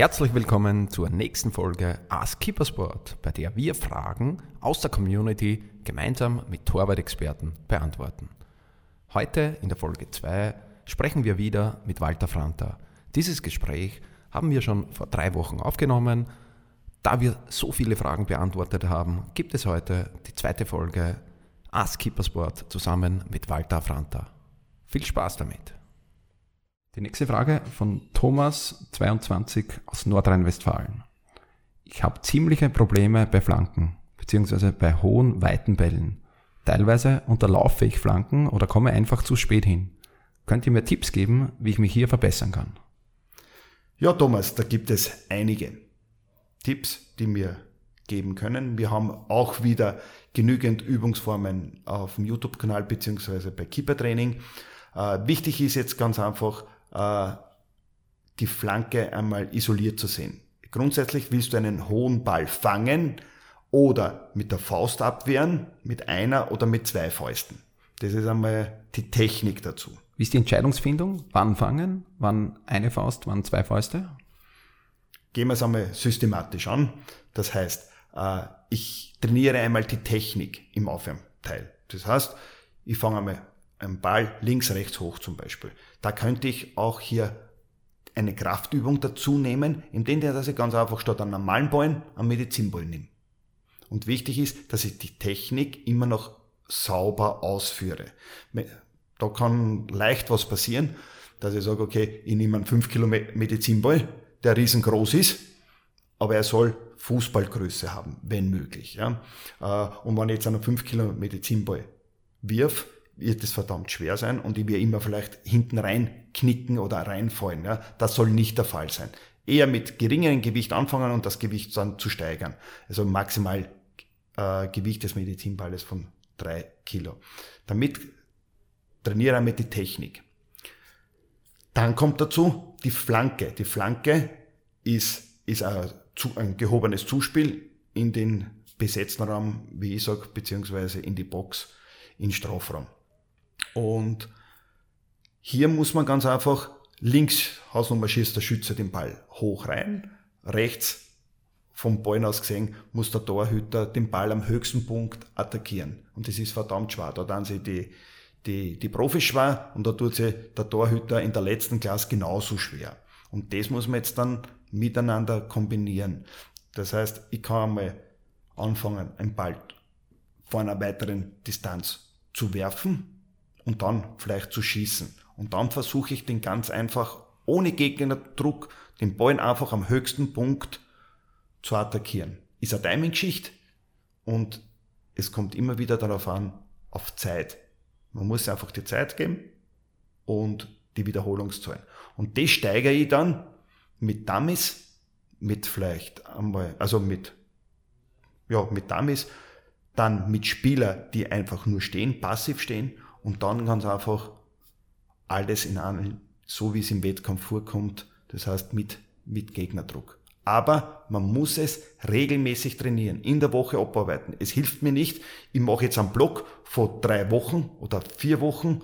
Herzlich willkommen zur nächsten Folge Ask Keepersport, bei der wir Fragen aus der Community gemeinsam mit Torwart-Experten beantworten. Heute in der Folge 2 sprechen wir wieder mit Walter Franta. Dieses Gespräch haben wir schon vor drei Wochen aufgenommen. Da wir so viele Fragen beantwortet haben, gibt es heute die zweite Folge Ask Keepersport zusammen mit Walter Franta. Viel Spaß damit! Die nächste Frage von Thomas, 22 aus Nordrhein-Westfalen. Ich habe ziemliche Probleme bei Flanken, beziehungsweise bei hohen, weiten Bällen. Teilweise unterlaufe ich Flanken oder komme einfach zu spät hin. Könnt ihr mir Tipps geben, wie ich mich hier verbessern kann? Ja, Thomas, da gibt es einige Tipps, die wir geben können. Wir haben auch wieder genügend Übungsformen auf dem YouTube-Kanal beziehungsweise bei Keeper Training. Äh, wichtig ist jetzt ganz einfach, die Flanke einmal isoliert zu sehen. Grundsätzlich willst du einen hohen Ball fangen oder mit der Faust abwehren, mit einer oder mit zwei Fäusten. Das ist einmal die Technik dazu. Wie ist die Entscheidungsfindung? Wann fangen? Wann eine Faust? Wann zwei Fäuste? Gehen wir es einmal systematisch an. Das heißt, äh, ich trainiere einmal die Technik im Aufwärmteil. Das heißt, ich fange einmal einen Ball links, rechts hoch zum Beispiel. Da könnte ich auch hier eine Kraftübung dazu nehmen, indem ich ganz einfach statt einem normalen Ball einen Medizinball nehme. Und wichtig ist, dass ich die Technik immer noch sauber ausführe. Da kann leicht was passieren, dass ich sage, okay, ich nehme einen 5 Kilo Medizinball, der riesengroß ist, aber er soll Fußballgröße haben, wenn möglich. Ja. Äh, und wenn ich jetzt einen 5 Kilo Medizinball wirf, wird es verdammt schwer sein und ich werde immer vielleicht hinten rein knicken oder reinfallen. Ja. Das soll nicht der Fall sein. Eher mit geringerem Gewicht anfangen und das Gewicht dann zu steigern. Also maximal äh, Gewicht des Medizinballes von drei Kilo. Damit trainiere ich mit die Technik. Dann kommt dazu die Flanke. Die Flanke ist, ist ein, ein gehobenes Zuspiel in den besetzten Raum, wie ich sage, beziehungsweise in die Box, in Strafraum. Und hier muss man ganz einfach links Hausnummer schießt der Schütze den Ball hoch rein, rechts vom Ball aus gesehen muss der Torhüter den Ball am höchsten Punkt attackieren. Und das ist verdammt schwer. Da dann sie die, die, die Profis schwer und da tut sie der Torhüter in der letzten Klasse genauso schwer. Und das muss man jetzt dann miteinander kombinieren. Das heißt, ich kann einmal anfangen, einen Ball vor einer weiteren Distanz zu werfen, und dann vielleicht zu schießen. Und dann versuche ich den ganz einfach ohne Gegnerdruck den Ball einfach am höchsten Punkt zu attackieren. Ist eine Timing-Geschichte und es kommt immer wieder darauf an, auf Zeit. Man muss einfach die Zeit geben und die Wiederholungszahlen. Und das steigere ich dann mit Dummies, mit vielleicht einmal, also mit, ja, mit Dummies, dann mit Spielern, die einfach nur stehen, passiv stehen und dann ganz einfach alles in einem, so wie es im Wettkampf vorkommt, das heißt mit, mit Gegnerdruck. Aber man muss es regelmäßig trainieren, in der Woche abarbeiten. Es hilft mir nicht, ich mache jetzt einen Block vor drei Wochen oder vier Wochen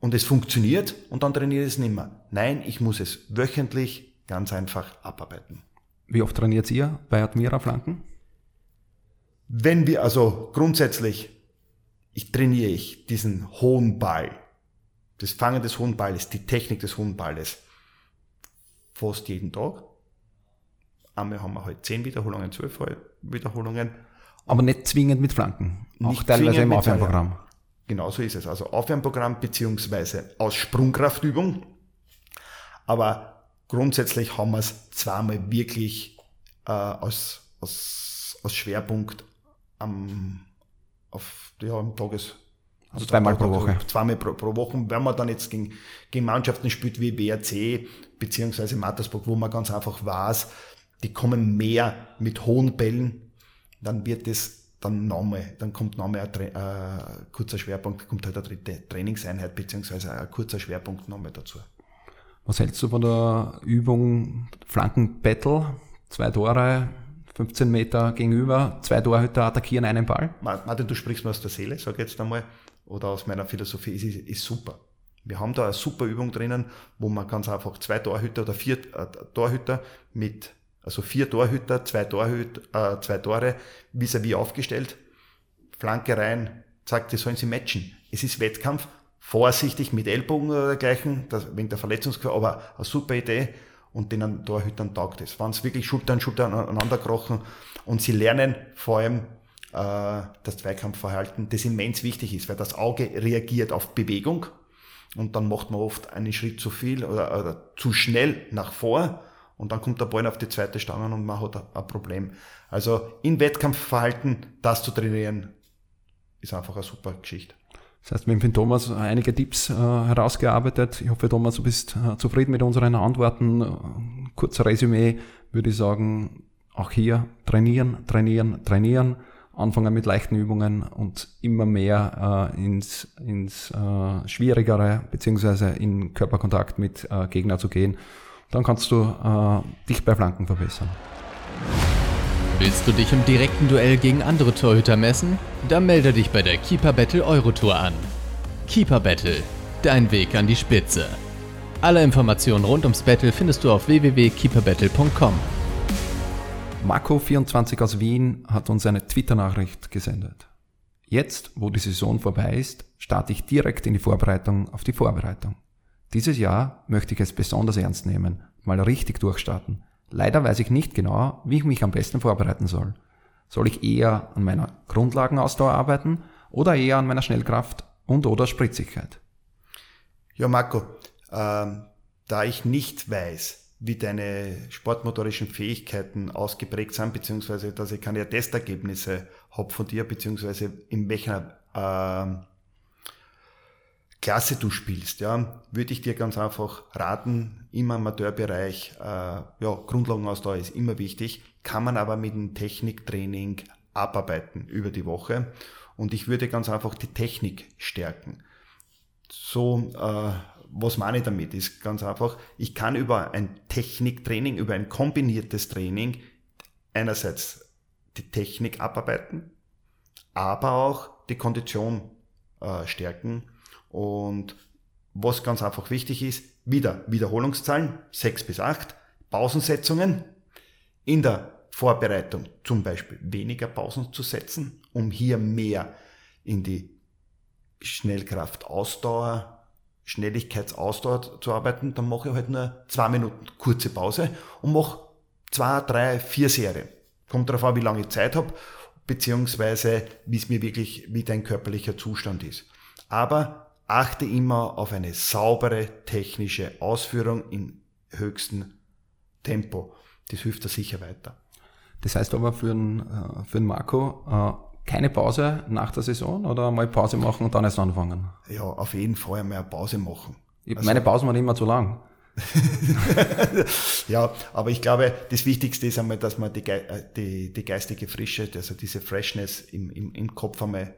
und es funktioniert und dann trainiere ich es nicht mehr. Nein, ich muss es wöchentlich ganz einfach abarbeiten. Wie oft trainiert ihr bei Admira Flanken? Wenn wir also grundsätzlich ich trainiere ich diesen hohen Ball, das Fangen des hohen Balles, die Technik des hohen Balles, fast jeden Tag. Einmal haben wir halt zehn Wiederholungen, zwölf Wiederholungen. Aber nicht zwingend mit Flanken, auch nicht teilweise im Aufwärmprogramm. Genau so ist es. Also Aufwärmprogramm beziehungsweise aus Sprungkraftübung. Aber grundsätzlich haben wir es zweimal wirklich äh, als, als, als Schwerpunkt am auf ja, im Tages. Also zweimal pro Woche. Zweimal pro, pro Woche. Wenn man dann jetzt gegen, gegen Mannschaften spielt wie BRC beziehungsweise Mattersburg, wo man ganz einfach weiß, die kommen mehr mit hohen Bällen, dann wird es dann nochmal, dann kommt nochmal ein äh, kurzer Schwerpunkt, kommt halt eine dritte Trainingseinheit beziehungsweise ein kurzer Schwerpunkt nochmal dazu. Was hältst du von der Übung Flankenbattle? Zwei Tore, 15 Meter gegenüber, zwei Torhüter attackieren einen Ball. Martin, du sprichst mir aus der Seele, sag jetzt einmal, oder aus meiner Philosophie, ist, ist super. Wir haben da eine super Übung drinnen, wo man ganz einfach zwei Torhüter oder vier äh, Torhüter mit, also vier Torhüter, zwei, Torhüter, äh, zwei Tore vis-à-vis aufgestellt, Flanke rein, sagt, die sollen sie matchen. Es ist Wettkampf, vorsichtig mit Ellbogen oder dergleichen, das, wegen der Verletzungsgefahr, aber eine super Idee und den Torhütern taugt es. Wenn es wirklich Schulter an Schulter aneinander krochen und sie lernen vor allem äh, das Zweikampfverhalten, das immens wichtig ist, weil das Auge reagiert auf Bewegung und dann macht man oft einen Schritt zu viel oder, oder zu schnell nach vor und dann kommt der Ball auf die zweite Stange und man hat ein Problem. Also im Wettkampfverhalten das zu trainieren, ist einfach eine super Geschichte. Das heißt, wir haben für Thomas einige Tipps äh, herausgearbeitet. Ich hoffe, Thomas, du bist äh, zufrieden mit unseren Antworten. Kurzer Resümee würde ich sagen, auch hier trainieren, trainieren, trainieren, anfangen mit leichten Übungen und immer mehr äh, ins, ins äh, Schwierigere beziehungsweise in Körperkontakt mit äh, Gegner zu gehen. Dann kannst du äh, dich bei Flanken verbessern. Willst du dich im direkten Duell gegen andere Torhüter messen? Dann melde dich bei der Keeper Battle Eurotour an. Keeper Battle, dein Weg an die Spitze. Alle Informationen rund ums Battle findest du auf www.keeperbattle.com. Marco24 aus Wien hat uns eine Twitter-Nachricht gesendet. Jetzt, wo die Saison vorbei ist, starte ich direkt in die Vorbereitung auf die Vorbereitung. Dieses Jahr möchte ich es besonders ernst nehmen, mal richtig durchstarten. Leider weiß ich nicht genau, wie ich mich am besten vorbereiten soll. Soll ich eher an meiner Grundlagenausdauer arbeiten oder eher an meiner Schnellkraft und oder Spritzigkeit? Ja, Marco, ähm, da ich nicht weiß, wie deine sportmotorischen Fähigkeiten ausgeprägt sind, beziehungsweise dass ich keine Testergebnisse habe von dir, beziehungsweise in welcher äh, Klasse du spielst, ja, würde ich dir ganz einfach raten, im Amateurbereich, äh, ja, Grundlagenausdauer ist immer wichtig, kann man aber mit dem Techniktraining abarbeiten über die Woche. Und ich würde ganz einfach die Technik stärken. So, äh, was meine ich damit? Ist ganz einfach, ich kann über ein Techniktraining, über ein kombiniertes Training einerseits die Technik abarbeiten, aber auch die Kondition äh, stärken und was ganz einfach wichtig ist, wieder Wiederholungszahlen, 6 bis 8, Pausensetzungen, in der Vorbereitung zum Beispiel weniger Pausen zu setzen, um hier mehr in die Schnellkraft-Ausdauer, Schnelligkeitsausdauer zu arbeiten, dann mache ich halt nur zwei Minuten kurze Pause und mache zwei, drei, vier Serien. Kommt darauf an, wie lange ich Zeit habe, beziehungsweise wie es mir wirklich, wie dein körperlicher Zustand ist. Aber achte immer auf eine saubere technische Ausführung im höchsten Tempo. Das hilft dir sicher weiter. Das heißt aber für einen, äh, für einen Marco äh, keine Pause nach der Saison oder mal Pause machen und dann erst anfangen? Ja, auf jeden Fall einmal eine Pause machen. Also, meine Pausen waren immer zu lang. ja, aber ich glaube, das Wichtigste ist einmal, dass man die, äh, die, die geistige Frische, also diese Freshness im, im, im Kopf einmal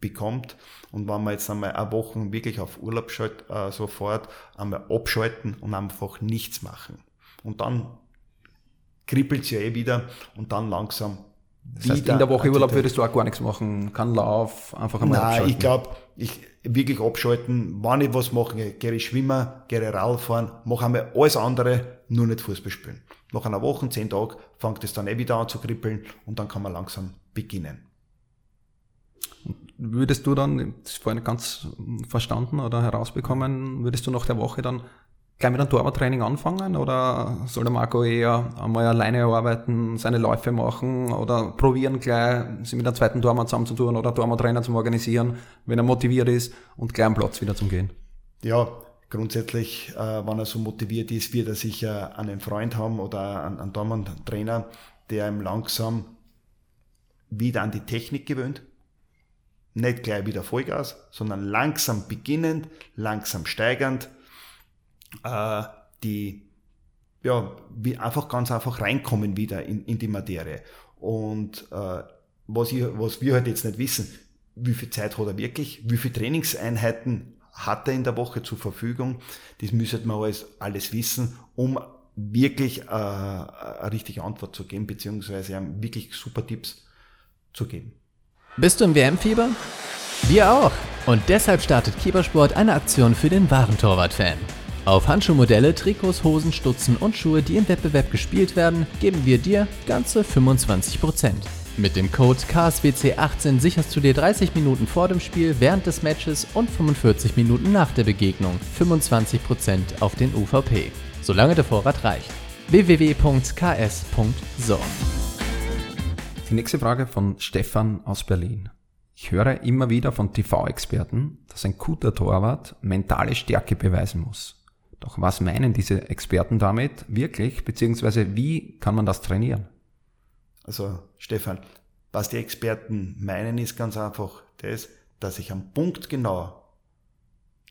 bekommt. Und wenn man jetzt einmal eine Woche wirklich auf Urlaub schaut, äh, sofort einmal abschalten und einfach nichts machen. Und dann kribbelt es ja eh wieder und dann langsam das heißt, in der Woche Urlaub würdest du auch gar nichts machen, kein Lauf, einfach einmal Nein, abschalten. ich glaube, ich wirklich abschalten, wenn ich was mache, gehe ich schwimmen, gehe Radfahren, mache einmal alles andere, nur nicht Fußball spielen. Nach einer Woche, zehn Tagen, fängt es dann eh wieder an zu kribbeln und dann kann man langsam beginnen. Würdest du dann, das ist vorhin ganz verstanden oder herausbekommen, würdest du nach der Woche dann gleich mit einem Torwarttraining anfangen oder soll der Marco eher einmal alleine arbeiten, seine Läufe machen oder probieren gleich, sich mit einem zweiten Torwart zusammenzutun oder Torwarttrainer zu organisieren, wenn er motiviert ist und gleich am Platz wieder zum Gehen? Ja, grundsätzlich, äh, wenn er so motiviert ist, wird er sicher einen Freund haben oder einen, einen Torwarttrainer, der ihm langsam wieder an die Technik gewöhnt nicht gleich wieder Vollgas, sondern langsam beginnend, langsam steigernd, äh, die ja, wie einfach ganz einfach reinkommen wieder in, in die Materie. Und äh, was, ich, was wir halt jetzt nicht wissen, wie viel Zeit hat er wirklich, wie viele Trainingseinheiten hat er in der Woche zur Verfügung, das müsste man alles, alles wissen, um wirklich äh, eine richtige Antwort zu geben, beziehungsweise wirklich super Tipps zu geben. Bist du im WM-Fieber? Wir auch. Und deshalb startet Keepersport eine Aktion für den wahren Torwart-Fan. Auf Handschuhmodelle, Trikots, Hosen, Stutzen und Schuhe, die im Wettbewerb gespielt werden, geben wir dir ganze 25%. Mit dem Code KSWC18 sicherst du dir 30 Minuten vor dem Spiel, während des Matches und 45 Minuten nach der Begegnung 25% auf den UVP, solange der Vorrat reicht. www.ks.so Die nächste Frage von Stefan aus Berlin. Ich höre immer wieder von TV-Experten, dass ein guter Torwart mentale Stärke beweisen muss. Doch was meinen diese Experten damit wirklich, beziehungsweise wie kann man das trainieren? Also Stefan, was die Experten meinen, ist ganz einfach das, dass ich am Punkt genau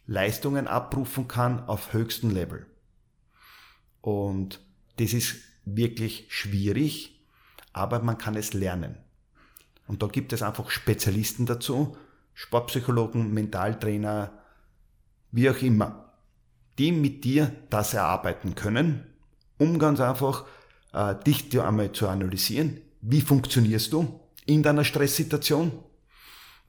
Leistungen abrufen kann auf höchstem Level. Und das ist wirklich schwierig, aber man kann es lernen. Und da gibt es einfach Spezialisten dazu, Sportpsychologen, Mentaltrainer, wie auch immer, die mit dir das erarbeiten können, um ganz einfach äh, dich einmal zu analysieren, wie funktionierst du in deiner Stresssituation,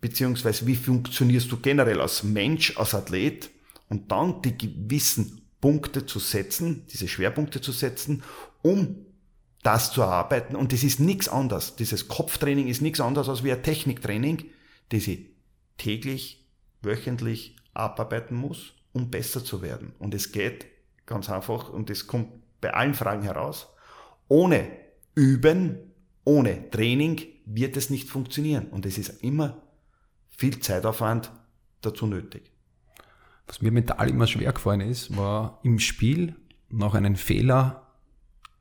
beziehungsweise wie funktionierst du generell als Mensch, als Athlet? Und dann die gewissen Punkte zu setzen, diese Schwerpunkte zu setzen, um das zu erarbeiten. Und das ist nichts anderes. Dieses Kopftraining ist nichts anderes als wie ein Techniktraining, das ich täglich, wöchentlich abarbeiten muss, um besser zu werden. Und es geht ganz einfach, und das kommt bei allen Fragen heraus, ohne Üben ohne Training wird es nicht funktionieren und es ist immer viel Zeitaufwand dazu nötig. Was mir mental immer schwer gefallen ist, war im Spiel nach einem Fehler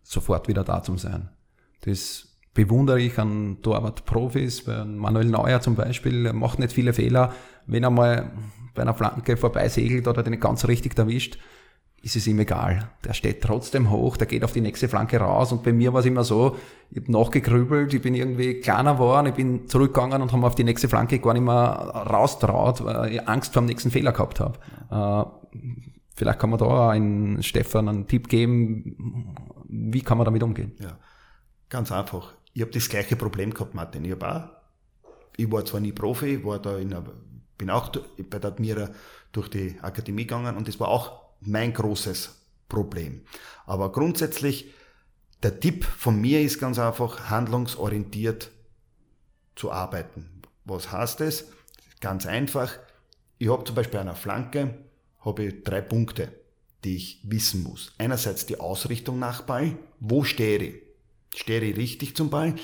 sofort wieder da zu sein. Das bewundere ich an Torwart-Profis, bei Manuel Neuer zum Beispiel, er macht nicht viele Fehler. Wenn er mal bei einer Flanke vorbeisegelt oder den nicht ganz richtig erwischt, ist es ihm egal. Der steht trotzdem hoch, der geht auf die nächste Flanke raus und bei mir war es immer so, ich habe nachgegrübelt, ich bin irgendwie kleiner geworden, ich bin zurückgegangen und habe auf die nächste Flanke gar nicht mehr raustraut, weil ich Angst vor dem nächsten Fehler gehabt habe. Äh, vielleicht kann man da einen Stefan einen Tipp geben, wie kann man damit umgehen? Ja, ganz einfach. Ich habe das gleiche Problem gehabt, Martin. Ich, auch, ich war zwar nie Profi, war da in einer, bin auch bei der Admira durch die Akademie gegangen und das war auch mein großes Problem. Aber grundsätzlich, der Tipp von mir ist ganz einfach, handlungsorientiert zu arbeiten. Was heißt es? Ganz einfach. Ich habe zum Beispiel einer Flanke habe ich drei Punkte, die ich wissen muss. Einerseits die Ausrichtung nach Ball. Wo stehe ich? Stehe ich richtig zum Ball?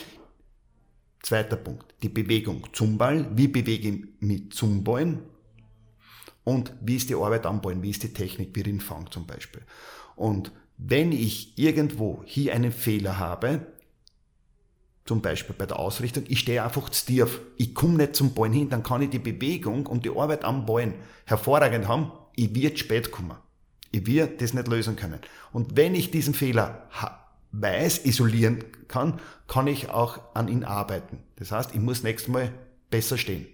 Zweiter Punkt, die Bewegung zum Ball. Wie bewege ich mich zum Ballen? und wie ist die Arbeit am Ballen, wie ist die Technik, wie Rinfang zum Beispiel. Und wenn ich irgendwo hier einen Fehler habe, zum Beispiel bei der Ausrichtung, ich stehe einfach zu tief, ich komme nicht zum Ballen hin, dann kann ich die Bewegung und die Arbeit am Ballen hervorragend haben, ich werde spät kommen. Ich werde das nicht lösen können. Und wenn ich diesen Fehler weiß, isolieren kann, kann ich auch an ihn arbeiten. Das heißt, ich muss nächstes Mal besser stehen.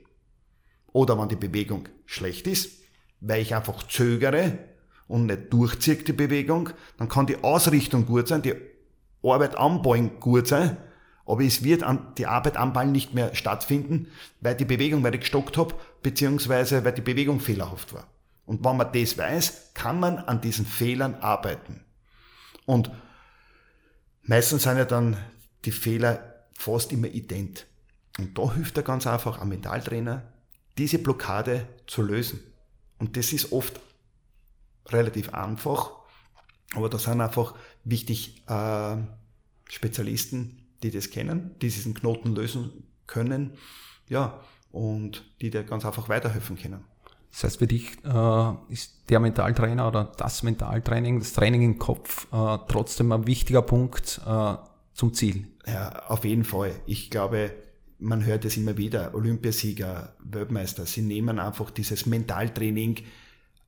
Oder wenn die Bewegung schlecht ist, weil ich einfach zögere und nicht durchziehe die Bewegung, dann kann die Ausrichtung gut sein, die Arbeit am Ballen gut sein, aber es wird an, die Arbeit am Ball nicht mehr stattfinden, weil die Bewegung, weil ich gestockt habe, beziehungsweise weil die Bewegung fehlerhaft war. Und wenn man das weiß, kann man an diesen Fehlern arbeiten. Und meistens sind ja dann die Fehler fast immer ident. Und da hilft er ganz einfach am Mentaltrainer, diese Blockade zu lösen. Und das ist oft relativ einfach, aber da sind einfach wichtig äh, Spezialisten, die das kennen, die diesen Knoten lösen können, ja, und die dir ganz einfach weiterhelfen können. Das heißt, für dich äh, ist der Mentaltrainer oder das Mentaltraining, das Training im Kopf äh, trotzdem ein wichtiger Punkt äh, zum Ziel. Ja, auf jeden Fall. Ich glaube, man hört es immer wieder, Olympiasieger, Weltmeister, sie nehmen einfach dieses Mentaltraining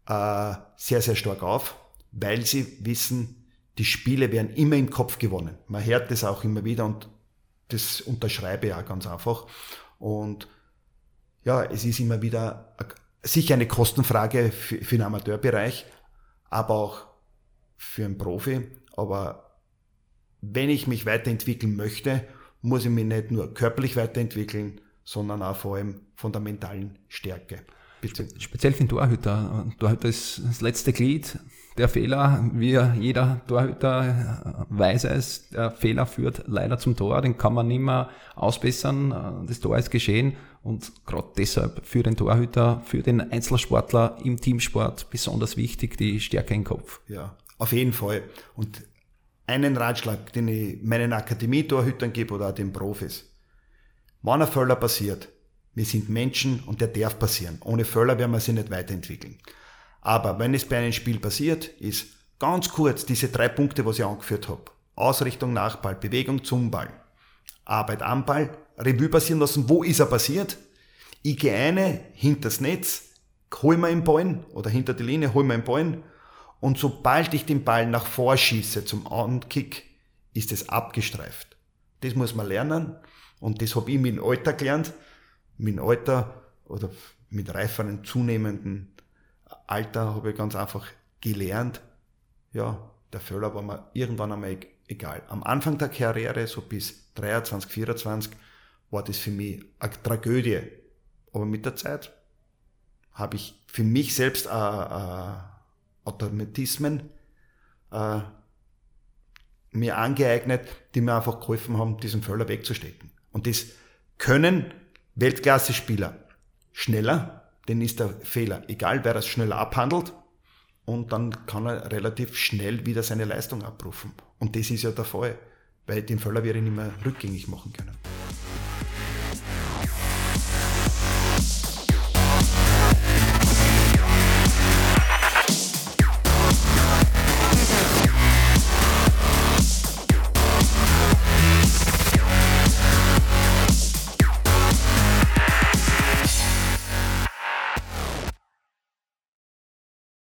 äh, sehr, sehr stark auf, weil sie wissen, die Spiele werden immer im Kopf gewonnen. Man hört das auch immer wieder und das unterschreibe ich auch ganz einfach. Und ja, es ist immer wieder sicher eine Kostenfrage für, für den Amateurbereich, aber auch für einen Profi. Aber wenn ich mich weiterentwickeln möchte muss ich mich nicht nur körperlich weiterentwickeln, sondern auch vor allem von der mentalen Stärke. Bitte. Speziell für den Torhüter. Torhüter ist das letzte Glied. Der Fehler, wie jeder Torhüter weiß es, der Fehler führt leider zum Tor, den kann man nicht mehr ausbessern. Das Tor ist geschehen und gerade deshalb für den Torhüter, für den Einzelsportler im Teamsport besonders wichtig, die Stärke im Kopf. Ja, auf jeden Fall. Und einen Ratschlag, den ich meinen Akademie-Torhütern gebe oder auch den Profis. Wenn ein Fehler passiert, wir sind Menschen und der darf passieren. Ohne Fehler werden wir sie nicht weiterentwickeln. Aber wenn es bei einem Spiel passiert, ist ganz kurz diese drei Punkte, was ich angeführt habe. Ausrichtung nach Ball, Bewegung zum Ball, Arbeit am Ball, Revue passieren lassen, wo ist er passiert. Ich gehe eine hinter das Netz, hol mir den Ball oder hinter die Linie, hol mir den Ball und sobald ich den Ball nach vorschieße zum Ankick, ist es abgestreift. Das muss man lernen und das habe ich mit dem Alter gelernt mit dem Alter oder mit reiferen, zunehmenden Alter habe ich ganz einfach gelernt, ja, der Fehler war mir irgendwann einmal egal. Am Anfang der Karriere, so bis 23, 24, war das für mich eine Tragödie. Aber mit der Zeit habe ich für mich selbst äh, äh, Automatismen äh, mir angeeignet, die mir einfach geholfen haben, diesen Fehler wegzustecken. Und das können Weltklasse-Spieler schneller, denn ist der Fehler egal, wer das schneller abhandelt und dann kann er relativ schnell wieder seine Leistung abrufen. Und das ist ja der Fall, weil den Fehler ich nicht mehr rückgängig machen können.